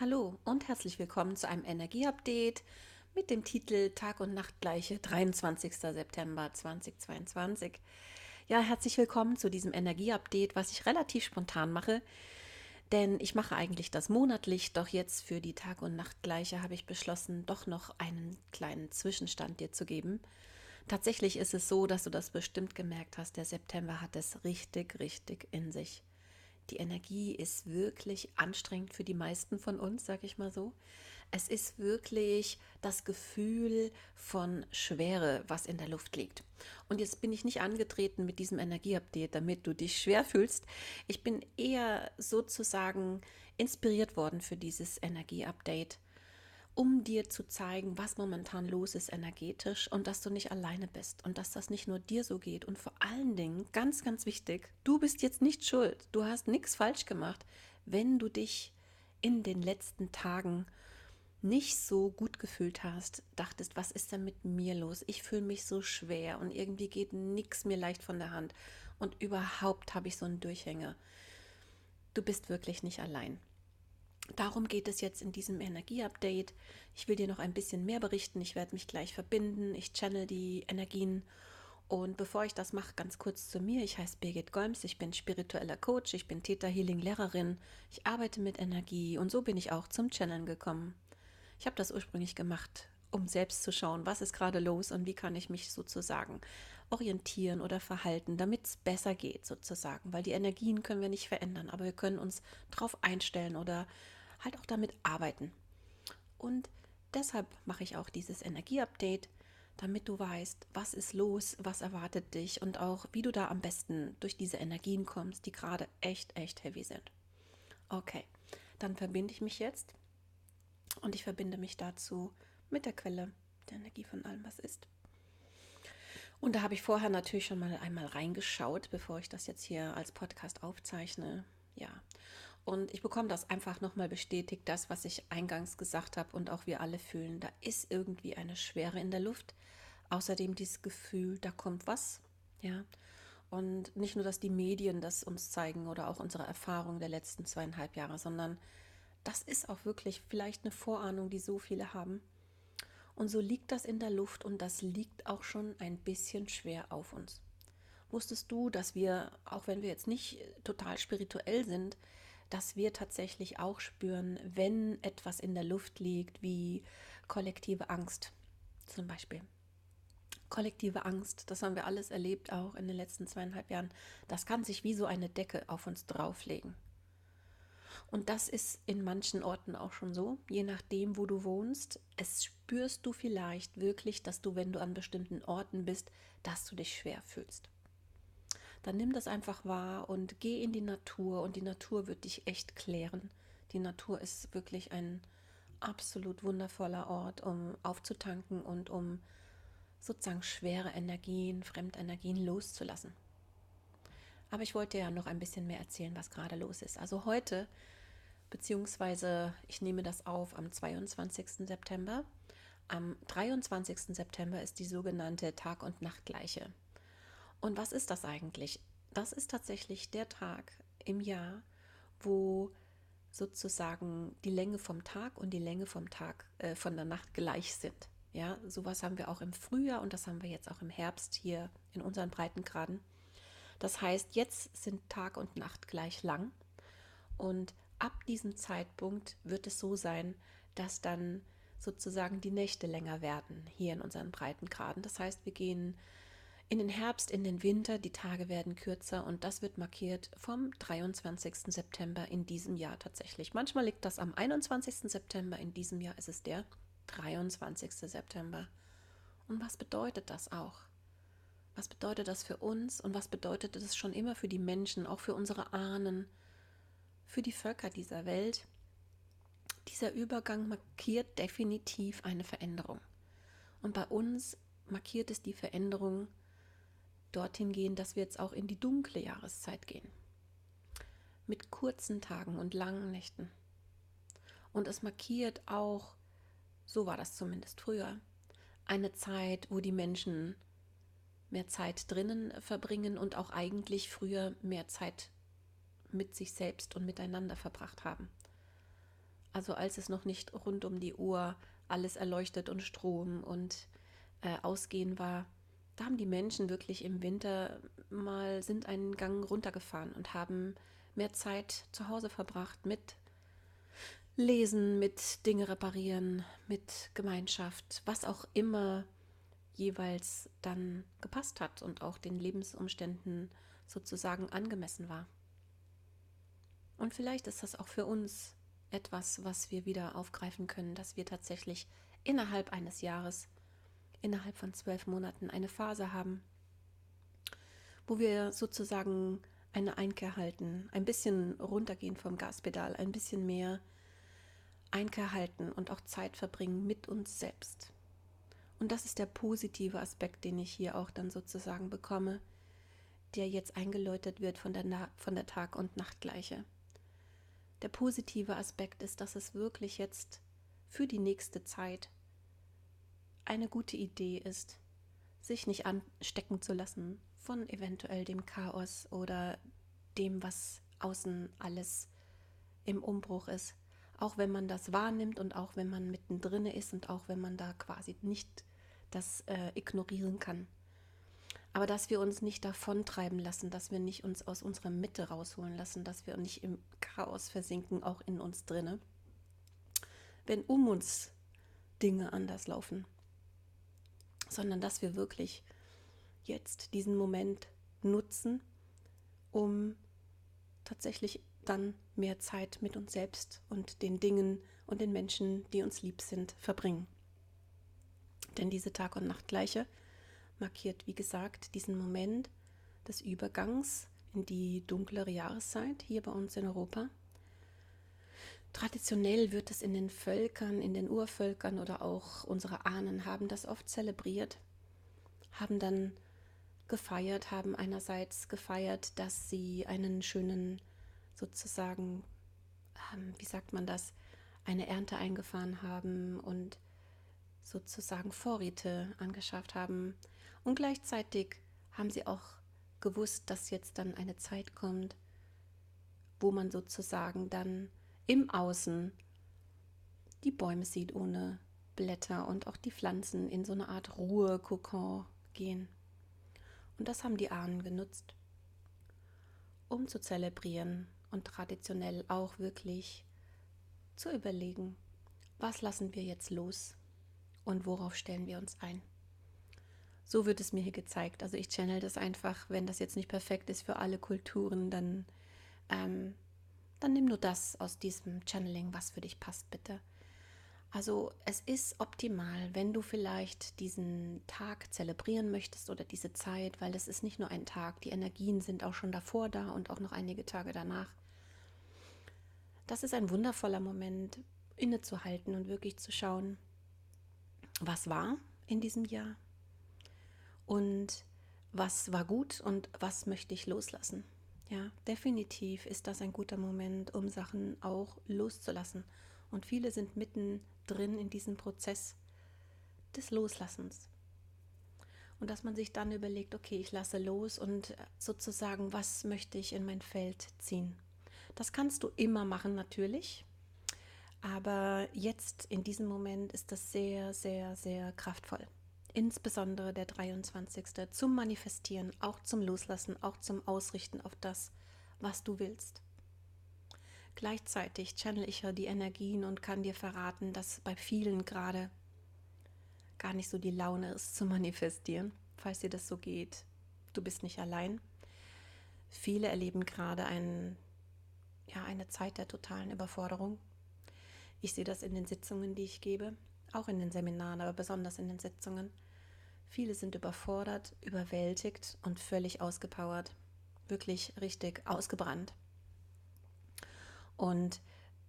Hallo und herzlich willkommen zu einem Energieupdate mit dem Titel Tag und Nacht gleiche 23. September 2022. Ja, herzlich willkommen zu diesem Energieupdate, was ich relativ spontan mache, denn ich mache eigentlich das monatlich, doch jetzt für die Tag und Nacht gleiche habe ich beschlossen, doch noch einen kleinen Zwischenstand dir zu geben. Tatsächlich ist es so, dass du das bestimmt gemerkt hast, der September hat es richtig, richtig in sich. Die Energie ist wirklich anstrengend für die meisten von uns, sag ich mal so. Es ist wirklich das Gefühl von Schwere, was in der Luft liegt. Und jetzt bin ich nicht angetreten mit diesem Energieupdate, damit du dich schwer fühlst. Ich bin eher sozusagen inspiriert worden für dieses Energieupdate um dir zu zeigen, was momentan los ist energetisch und dass du nicht alleine bist und dass das nicht nur dir so geht. Und vor allen Dingen, ganz, ganz wichtig, du bist jetzt nicht schuld. Du hast nichts falsch gemacht, wenn du dich in den letzten Tagen nicht so gut gefühlt hast, dachtest, was ist denn mit mir los? Ich fühle mich so schwer und irgendwie geht nichts mir leicht von der Hand und überhaupt habe ich so einen Durchhänger. Du bist wirklich nicht allein. Darum geht es jetzt in diesem Energieupdate. Ich will dir noch ein bisschen mehr berichten. Ich werde mich gleich verbinden. Ich channel die Energien. Und bevor ich das mache, ganz kurz zu mir. Ich heiße Birgit Golms. Ich bin spiritueller Coach. Ich bin Theta Healing Lehrerin. Ich arbeite mit Energie und so bin ich auch zum Channeln gekommen. Ich habe das ursprünglich gemacht, um selbst zu schauen, was ist gerade los und wie kann ich mich sozusagen orientieren oder verhalten, damit es besser geht sozusagen, weil die Energien können wir nicht verändern, aber wir können uns darauf einstellen oder halt auch damit arbeiten. Und deshalb mache ich auch dieses Energieupdate, damit du weißt, was ist los, was erwartet dich und auch, wie du da am besten durch diese Energien kommst, die gerade echt, echt heavy sind. Okay, dann verbinde ich mich jetzt und ich verbinde mich dazu mit der Quelle der Energie von allem, was ist. Und da habe ich vorher natürlich schon mal einmal reingeschaut, bevor ich das jetzt hier als Podcast aufzeichne. Ja, und ich bekomme das einfach nochmal bestätigt, das, was ich eingangs gesagt habe und auch wir alle fühlen. Da ist irgendwie eine Schwere in der Luft. Außerdem dieses Gefühl, da kommt was. Ja. Und nicht nur, dass die Medien das uns zeigen oder auch unsere Erfahrung der letzten zweieinhalb Jahre, sondern das ist auch wirklich vielleicht eine Vorahnung, die so viele haben. Und so liegt das in der Luft und das liegt auch schon ein bisschen schwer auf uns. Wusstest du, dass wir, auch wenn wir jetzt nicht total spirituell sind, dass wir tatsächlich auch spüren, wenn etwas in der Luft liegt, wie kollektive Angst zum Beispiel. Kollektive Angst, das haben wir alles erlebt, auch in den letzten zweieinhalb Jahren. Das kann sich wie so eine Decke auf uns drauflegen. Und das ist in manchen Orten auch schon so, je nachdem, wo du wohnst. Es spürst du vielleicht wirklich, dass du, wenn du an bestimmten Orten bist, dass du dich schwer fühlst dann nimm das einfach wahr und geh in die Natur und die Natur wird dich echt klären. Die Natur ist wirklich ein absolut wundervoller Ort, um aufzutanken und um sozusagen schwere Energien, Fremdenergien loszulassen. Aber ich wollte ja noch ein bisschen mehr erzählen, was gerade los ist. Also heute, beziehungsweise ich nehme das auf am 22. September. Am 23. September ist die sogenannte Tag- und Nachtgleiche. Und was ist das eigentlich? Das ist tatsächlich der Tag im Jahr, wo sozusagen die Länge vom Tag und die Länge vom Tag äh, von der Nacht gleich sind. Ja, sowas haben wir auch im Frühjahr und das haben wir jetzt auch im Herbst hier in unseren Breitengraden. Das heißt, jetzt sind Tag und Nacht gleich lang und ab diesem Zeitpunkt wird es so sein, dass dann sozusagen die Nächte länger werden hier in unseren Breitengraden. Das heißt, wir gehen in den Herbst, in den Winter, die Tage werden kürzer und das wird markiert vom 23. September in diesem Jahr tatsächlich. Manchmal liegt das am 21. September, in diesem Jahr ist es der 23. September. Und was bedeutet das auch? Was bedeutet das für uns und was bedeutet es schon immer für die Menschen, auch für unsere Ahnen, für die Völker dieser Welt? Dieser Übergang markiert definitiv eine Veränderung. Und bei uns markiert es die Veränderung dorthin gehen, dass wir jetzt auch in die dunkle Jahreszeit gehen. Mit kurzen Tagen und langen Nächten. Und es markiert auch, so war das zumindest früher, eine Zeit, wo die Menschen mehr Zeit drinnen verbringen und auch eigentlich früher mehr Zeit mit sich selbst und miteinander verbracht haben. Also als es noch nicht rund um die Uhr alles erleuchtet und Strom und äh, Ausgehen war, da haben die Menschen wirklich im Winter mal sind einen Gang runtergefahren und haben mehr Zeit zu Hause verbracht mit Lesen, mit Dinge reparieren, mit Gemeinschaft, was auch immer jeweils dann gepasst hat und auch den Lebensumständen sozusagen angemessen war. Und vielleicht ist das auch für uns etwas, was wir wieder aufgreifen können, dass wir tatsächlich innerhalb eines Jahres, innerhalb von zwölf Monaten eine Phase haben, wo wir sozusagen eine Einkehr halten, ein bisschen runtergehen vom Gaspedal, ein bisschen mehr Einkehr halten und auch Zeit verbringen mit uns selbst. Und das ist der positive Aspekt, den ich hier auch dann sozusagen bekomme, der jetzt eingeläutet wird von der, Na von der Tag- und Nachtgleiche. Der positive Aspekt ist, dass es wirklich jetzt für die nächste Zeit eine gute Idee ist, sich nicht anstecken zu lassen von eventuell dem Chaos oder dem, was außen alles im Umbruch ist. Auch wenn man das wahrnimmt und auch wenn man mittendrin ist und auch wenn man da quasi nicht das äh, ignorieren kann. Aber dass wir uns nicht davontreiben lassen, dass wir nicht uns aus unserer Mitte rausholen lassen, dass wir nicht im Chaos versinken, auch in uns drinne. Wenn um uns Dinge anders laufen, sondern dass wir wirklich jetzt diesen Moment nutzen, um tatsächlich dann mehr Zeit mit uns selbst und den Dingen und den Menschen, die uns lieb sind, verbringen. Denn diese Tag- und Nachtgleiche markiert, wie gesagt, diesen Moment des Übergangs in die dunklere Jahreszeit hier bei uns in Europa. Traditionell wird es in den Völkern, in den Urvölkern oder auch unsere Ahnen haben das oft zelebriert, haben dann gefeiert, haben einerseits gefeiert, dass sie einen schönen sozusagen, ähm, wie sagt man das, eine Ernte eingefahren haben und sozusagen Vorräte angeschafft haben. Und gleichzeitig haben sie auch gewusst, dass jetzt dann eine Zeit kommt, wo man sozusagen dann im Außen die Bäume sieht ohne Blätter und auch die Pflanzen in so eine Art Ruhekokon gehen. Und das haben die Ahnen genutzt, um zu zelebrieren und traditionell auch wirklich zu überlegen, was lassen wir jetzt los und worauf stellen wir uns ein. So wird es mir hier gezeigt. Also ich channel das einfach, wenn das jetzt nicht perfekt ist für alle Kulturen, dann, ähm, dann nimm nur das aus diesem Channeling, was für dich passt, bitte. Also es ist optimal, wenn du vielleicht diesen Tag zelebrieren möchtest oder diese Zeit, weil es ist nicht nur ein Tag, die Energien sind auch schon davor da und auch noch einige Tage danach. Das ist ein wundervoller Moment, innezuhalten und wirklich zu schauen, was war in diesem Jahr und was war gut und was möchte ich loslassen. Ja, definitiv ist das ein guter Moment, um Sachen auch loszulassen. Und viele sind mitten drin in diesem Prozess des Loslassens. Und dass man sich dann überlegt, okay, ich lasse los und sozusagen, was möchte ich in mein Feld ziehen. Das kannst du immer machen natürlich. Aber jetzt in diesem Moment ist das sehr, sehr, sehr kraftvoll. Insbesondere der 23. zum Manifestieren, auch zum Loslassen, auch zum Ausrichten auf das, was du willst. Gleichzeitig channel ich ja die Energien und kann dir verraten, dass bei vielen gerade gar nicht so die Laune ist zu manifestieren. Falls dir das so geht, du bist nicht allein. Viele erleben gerade einen ja, eine Zeit der totalen Überforderung. Ich sehe das in den Sitzungen, die ich gebe, auch in den Seminaren, aber besonders in den Sitzungen. Viele sind überfordert, überwältigt und völlig ausgepowert, wirklich richtig ausgebrannt. Und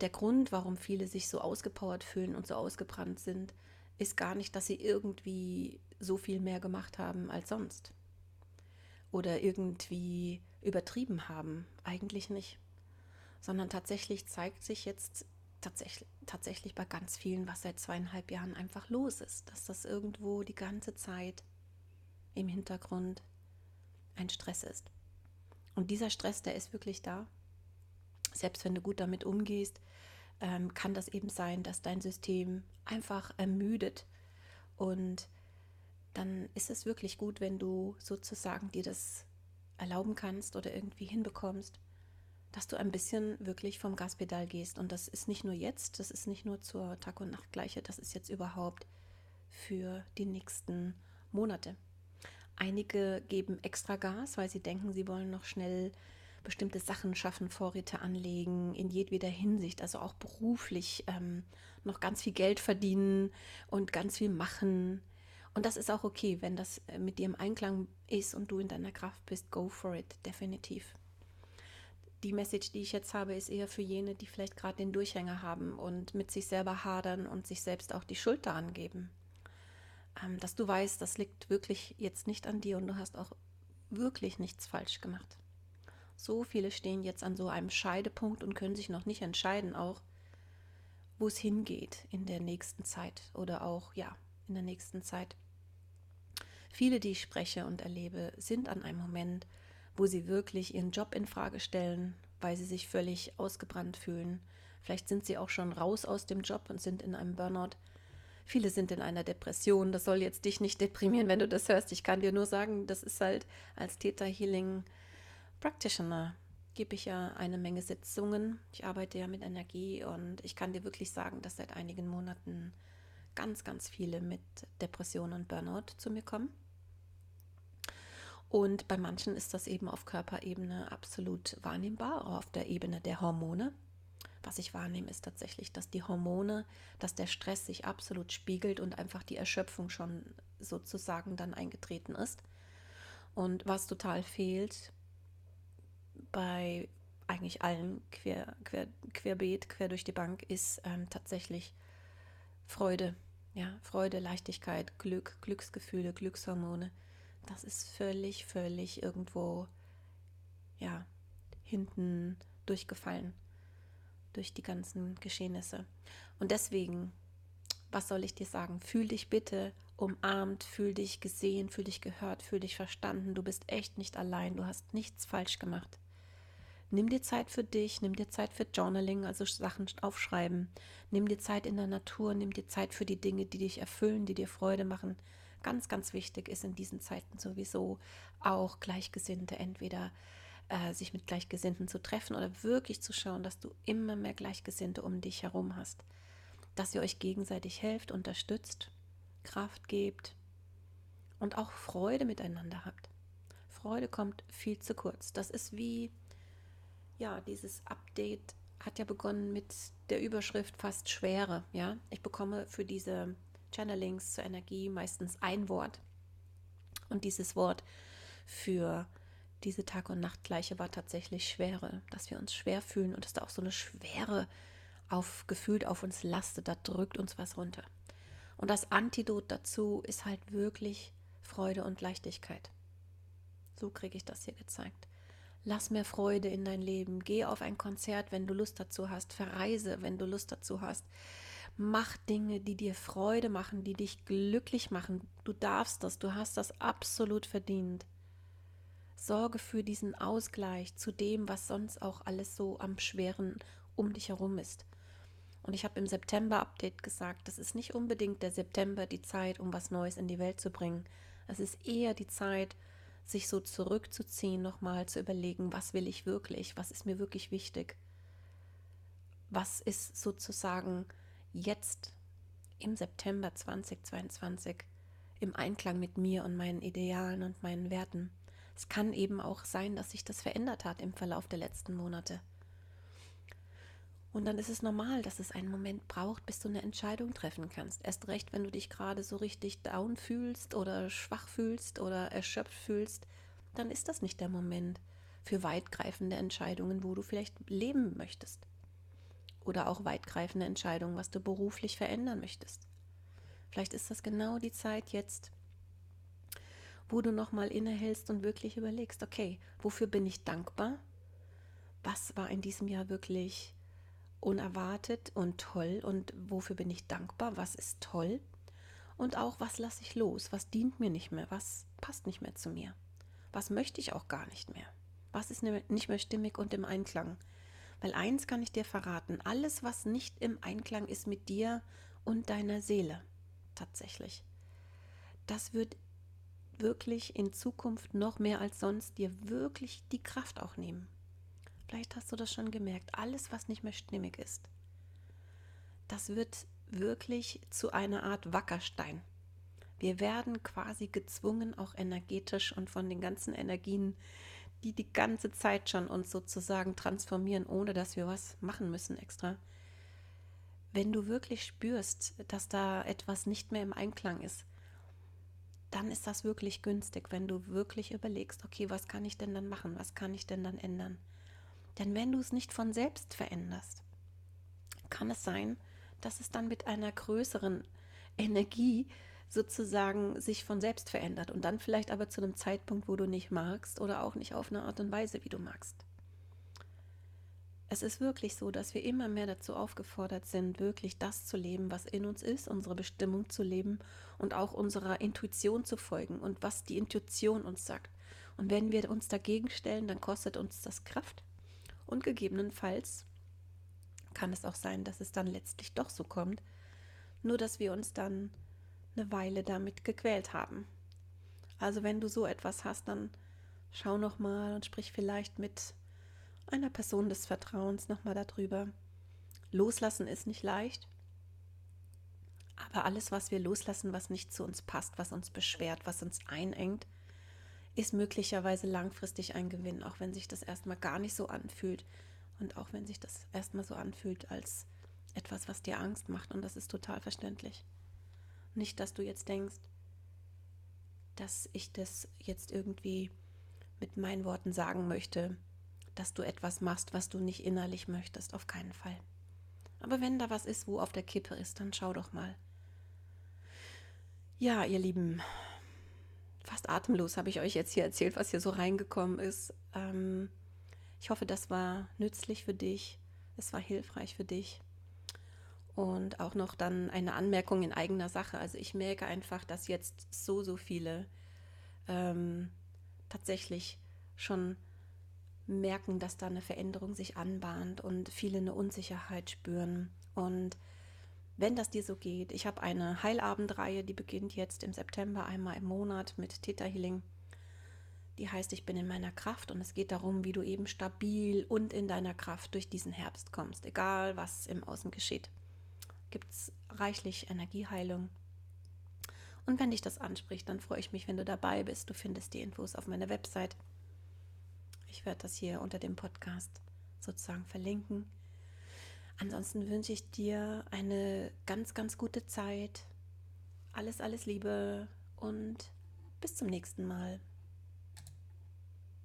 der Grund, warum viele sich so ausgepowert fühlen und so ausgebrannt sind, ist gar nicht, dass sie irgendwie so viel mehr gemacht haben als sonst oder irgendwie übertrieben haben. Eigentlich nicht sondern tatsächlich zeigt sich jetzt tatsächlich, tatsächlich bei ganz vielen, was seit zweieinhalb Jahren einfach los ist, dass das irgendwo die ganze Zeit im Hintergrund ein Stress ist. Und dieser Stress, der ist wirklich da. Selbst wenn du gut damit umgehst, ähm, kann das eben sein, dass dein System einfach ermüdet. Und dann ist es wirklich gut, wenn du sozusagen dir das erlauben kannst oder irgendwie hinbekommst, dass du ein bisschen wirklich vom Gaspedal gehst. Und das ist nicht nur jetzt, das ist nicht nur zur Tag- und Nachtgleiche, das ist jetzt überhaupt für die nächsten Monate. Einige geben extra Gas, weil sie denken, sie wollen noch schnell bestimmte Sachen schaffen, Vorräte anlegen, in jedweder Hinsicht, also auch beruflich ähm, noch ganz viel Geld verdienen und ganz viel machen. Und das ist auch okay, wenn das äh, mit dir im Einklang ist und du in deiner Kraft bist, go for it, definitiv. Die Message, die ich jetzt habe, ist eher für jene, die vielleicht gerade den Durchhänger haben und mit sich selber hadern und sich selbst auch die Schuld daran geben. Ähm, dass du weißt, das liegt wirklich jetzt nicht an dir und du hast auch wirklich nichts falsch gemacht. So viele stehen jetzt an so einem Scheidepunkt und können sich noch nicht entscheiden, auch wo es hingeht in der nächsten Zeit oder auch ja, in der nächsten Zeit. Viele, die ich spreche und erlebe, sind an einem Moment, wo sie wirklich ihren Job in Frage stellen, weil sie sich völlig ausgebrannt fühlen. Vielleicht sind sie auch schon raus aus dem Job und sind in einem Burnout. Viele sind in einer Depression. Das soll jetzt dich nicht deprimieren, wenn du das hörst. Ich kann dir nur sagen, das ist halt als Theta Healing Practitioner gebe ich ja eine Menge Sitzungen. Ich arbeite ja mit Energie und ich kann dir wirklich sagen, dass seit einigen Monaten ganz, ganz viele mit Depression und Burnout zu mir kommen. Und bei manchen ist das eben auf Körperebene absolut wahrnehmbar, auch auf der Ebene der Hormone. Was ich wahrnehme, ist tatsächlich, dass die Hormone, dass der Stress sich absolut spiegelt und einfach die Erschöpfung schon sozusagen dann eingetreten ist. Und was total fehlt bei eigentlich allen quer, quer, querbeet, quer durch die Bank, ist ähm, tatsächlich Freude. Ja, Freude, Leichtigkeit, Glück, Glücksgefühle, Glückshormone das ist völlig, völlig irgendwo, ja, hinten durchgefallen durch die ganzen Geschehnisse. Und deswegen, was soll ich dir sagen? Fühl dich bitte umarmt, fühl dich gesehen, fühl dich gehört, fühl dich verstanden. Du bist echt nicht allein, du hast nichts falsch gemacht. Nimm dir Zeit für dich, nimm dir Zeit für Journaling, also Sachen aufschreiben. Nimm dir Zeit in der Natur, nimm dir Zeit für die Dinge, die dich erfüllen, die dir Freude machen. Ganz, ganz wichtig ist in diesen Zeiten sowieso auch Gleichgesinnte entweder äh, sich mit Gleichgesinnten zu treffen oder wirklich zu schauen, dass du immer mehr Gleichgesinnte um dich herum hast. Dass ihr euch gegenseitig helft, unterstützt, Kraft gebt und auch Freude miteinander habt. Freude kommt viel zu kurz. Das ist wie, ja, dieses Update hat ja begonnen mit der Überschrift fast Schwere. Ja, ich bekomme für diese Channelings zur Energie meistens ein Wort. Und dieses Wort für diese Tag- und Nachtgleiche war tatsächlich Schwere, dass wir uns schwer fühlen und dass da auch so eine Schwere auf, gefühlt auf uns lastet, da drückt uns was runter. Und das Antidot dazu ist halt wirklich Freude und Leichtigkeit. So kriege ich das hier gezeigt. Lass mehr Freude in dein Leben. Geh auf ein Konzert, wenn du Lust dazu hast. Verreise, wenn du Lust dazu hast. Mach Dinge, die dir Freude machen, die dich glücklich machen. Du darfst das, du hast das absolut verdient. Sorge für diesen Ausgleich zu dem, was sonst auch alles so am schweren um dich herum ist. Und ich habe im September-Update gesagt, das ist nicht unbedingt der September die Zeit, um was Neues in die Welt zu bringen. Es ist eher die Zeit, sich so zurückzuziehen, nochmal zu überlegen, was will ich wirklich, was ist mir wirklich wichtig, was ist sozusagen jetzt im September 2022 im Einklang mit mir und meinen Idealen und meinen Werten. Es kann eben auch sein, dass sich das verändert hat im Verlauf der letzten Monate. Und dann ist es normal, dass es einen Moment braucht, bis du eine Entscheidung treffen kannst. Erst recht, wenn du dich gerade so richtig down fühlst oder schwach fühlst oder erschöpft fühlst, dann ist das nicht der Moment für weitgreifende Entscheidungen, wo du vielleicht leben möchtest oder auch weitgreifende Entscheidungen, was du beruflich verändern möchtest. Vielleicht ist das genau die Zeit jetzt, wo du nochmal innehältst und wirklich überlegst, okay, wofür bin ich dankbar? Was war in diesem Jahr wirklich unerwartet und toll und wofür bin ich dankbar? Was ist toll? Und auch, was lasse ich los? Was dient mir nicht mehr? Was passt nicht mehr zu mir? Was möchte ich auch gar nicht mehr? Was ist nicht mehr stimmig und im Einklang Weil eins kann ich dir verraten, alles, was nicht im Einklang ist mit dir und deiner Seele, tatsächlich, das wird wirklich in Zukunft noch mehr als sonst dir wirklich die Kraft auch nehmen. Vielleicht hast du das schon gemerkt, alles, was nicht mehr stimmig ist, das wird wirklich zu einer Art Wackerstein. Wir werden quasi gezwungen, auch energetisch und von den ganzen Energien, die die ganze Zeit schon uns sozusagen transformieren, ohne dass wir was machen müssen extra. Wenn du wirklich spürst, dass da etwas nicht mehr im Einklang ist, dann ist das wirklich günstig, wenn du wirklich überlegst, okay, was kann ich denn dann machen, was kann ich denn dann ändern? Denn wenn du es nicht von selbst veränderst, kann es sein, dass es dann mit einer größeren Energie sozusagen sich von selbst verändert und dann vielleicht aber zu einem Zeitpunkt, wo du nicht magst oder auch nicht auf eine Art und Weise, wie du magst. Es ist wirklich so, dass wir immer mehr dazu aufgefordert sind, wirklich das zu leben, was in uns ist, unsere Bestimmung zu leben und auch unserer Intuition zu folgen und was die Intuition uns sagt. Und wenn wir uns dagegen stellen, dann kostet uns das Kraft und gegebenenfalls kann es auch sein, dass es dann letztlich doch so kommt, nur dass wir uns dann eine Weile damit gequält haben. Also wenn du so etwas hast, dann schau noch mal und sprich vielleicht mit einer Person des Vertrauens noch mal darüber. Loslassen ist nicht leicht, aber alles, was wir loslassen, was nicht zu uns passt, was uns beschwert, was uns einengt, ist möglicherweise langfristig ein Gewinn, auch wenn sich das erstmal gar nicht so anfühlt und auch wenn sich das erstmal so anfühlt als etwas, was dir Angst macht und das ist total verständlich. Nicht, dass du jetzt denkst, dass ich das jetzt irgendwie mit meinen Worten sagen möchte, dass du etwas machst, was du nicht innerlich möchtest, auf keinen Fall. Aber wenn da was ist, wo auf der Kippe ist, dann schau doch mal. Ja, ihr Lieben, fast atemlos habe ich euch jetzt hier erzählt, was hier so reingekommen ist. Ähm, ich hoffe, das war nützlich für dich, es war hilfreich für dich. Und auch noch dann eine Anmerkung in eigener Sache. Also ich merke einfach, dass jetzt so, so viele ähm, tatsächlich schon merken, dass da eine Veränderung sich anbahnt und viele eine Unsicherheit spüren. Und wenn das dir so geht, ich habe eine Heilabendreihe, die beginnt jetzt im September einmal im Monat mit Theta Healing. Die heißt, ich bin in meiner Kraft und es geht darum, wie du eben stabil und in deiner Kraft durch diesen Herbst kommst, egal was im Außen geschieht gibt es reichlich Energieheilung. Und wenn dich das anspricht, dann freue ich mich, wenn du dabei bist. Du findest die Infos auf meiner Website. Ich werde das hier unter dem Podcast sozusagen verlinken. Ansonsten wünsche ich dir eine ganz, ganz gute Zeit. Alles, alles Liebe und bis zum nächsten Mal.